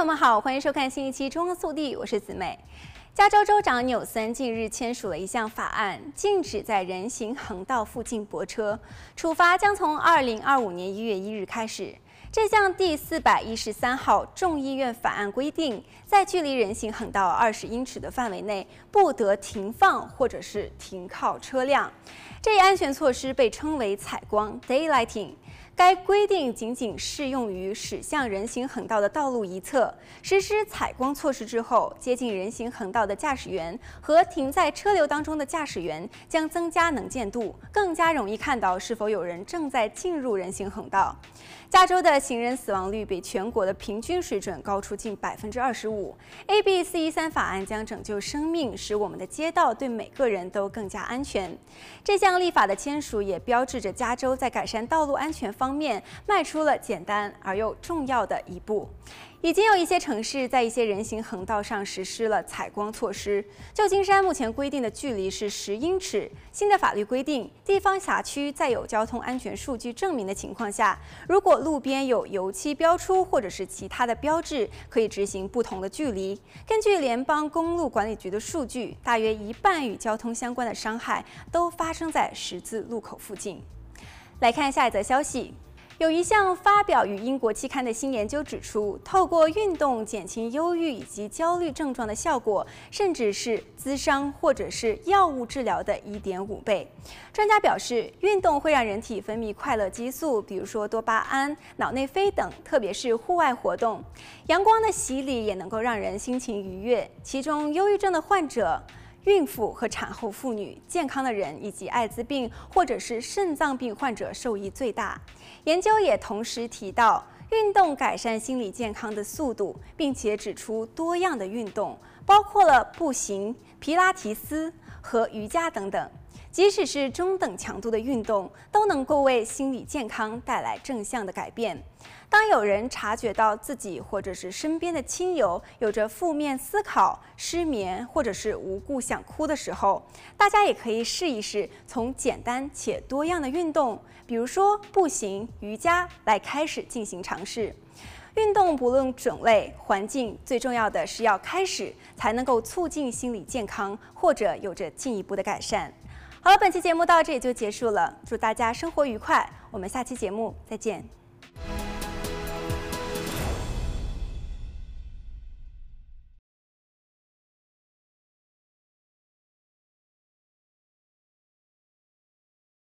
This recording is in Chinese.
朋友们好，欢迎收看新一期《中央速递》，我是子美。加州州长纽森近日签署了一项法案，禁止在人行横道附近泊车，处罚将从二零二五年一月一日开始。这项第四百一十三号众议院法案规定，在距离人行横道二十英尺的范围内，不得停放或者是停靠车辆。这一安全措施被称为“采光 ”（daylighting）。该规定仅仅适用于驶向人行横道的道路一侧。实施采光措施之后，接近人行横道的驾驶员和停在车流当中的驾驶员将增加能见度，更加容易看到是否有人正在进入人行横道。加州的行人死亡率比全国的平均水准高出近百分之二十五。AB 四一三法案将拯救生命，使我们的街道对每个人都更加安全。这项立法的签署也标志着加州在改善道路安全方方面迈出了简单而又重要的一步。已经有一些城市在一些人行横道上实施了采光措施。旧金山目前规定的距离是十英尺。新的法律规定，地方辖区在有交通安全数据证明的情况下，如果路边有油漆标出或者是其他的标志，可以执行不同的距离。根据联邦公路管理局的数据，大约一半与交通相关的伤害都发生在十字路口附近。来看下一则消息。有一项发表于英国期刊的新研究指出，透过运动减轻忧郁以及焦虑症状的效果，甚至是咨商或者是药物治疗的一点五倍。专家表示，运动会让人体分泌快乐激素，比如说多巴胺、脑内啡等，特别是户外活动。阳光的洗礼也能够让人心情愉悦。其中，忧郁症的患者。孕妇和产后妇女、健康的人以及艾滋病或者是肾脏病患者受益最大。研究也同时提到，运动改善心理健康的速度，并且指出多样的运动，包括了步行、皮拉提斯和瑜伽等等。即使是中等强度的运动，都能够为心理健康带来正向的改变。当有人察觉到自己或者是身边的亲友有着负面思考、失眠或者是无故想哭的时候，大家也可以试一试从简单且多样的运动，比如说步行、瑜伽来开始进行尝试。运动不论种类、环境，最重要的是要开始，才能够促进心理健康或者有着进一步的改善。好了，本期节目到这里就结束了。祝大家生活愉快，我们下期节目再见。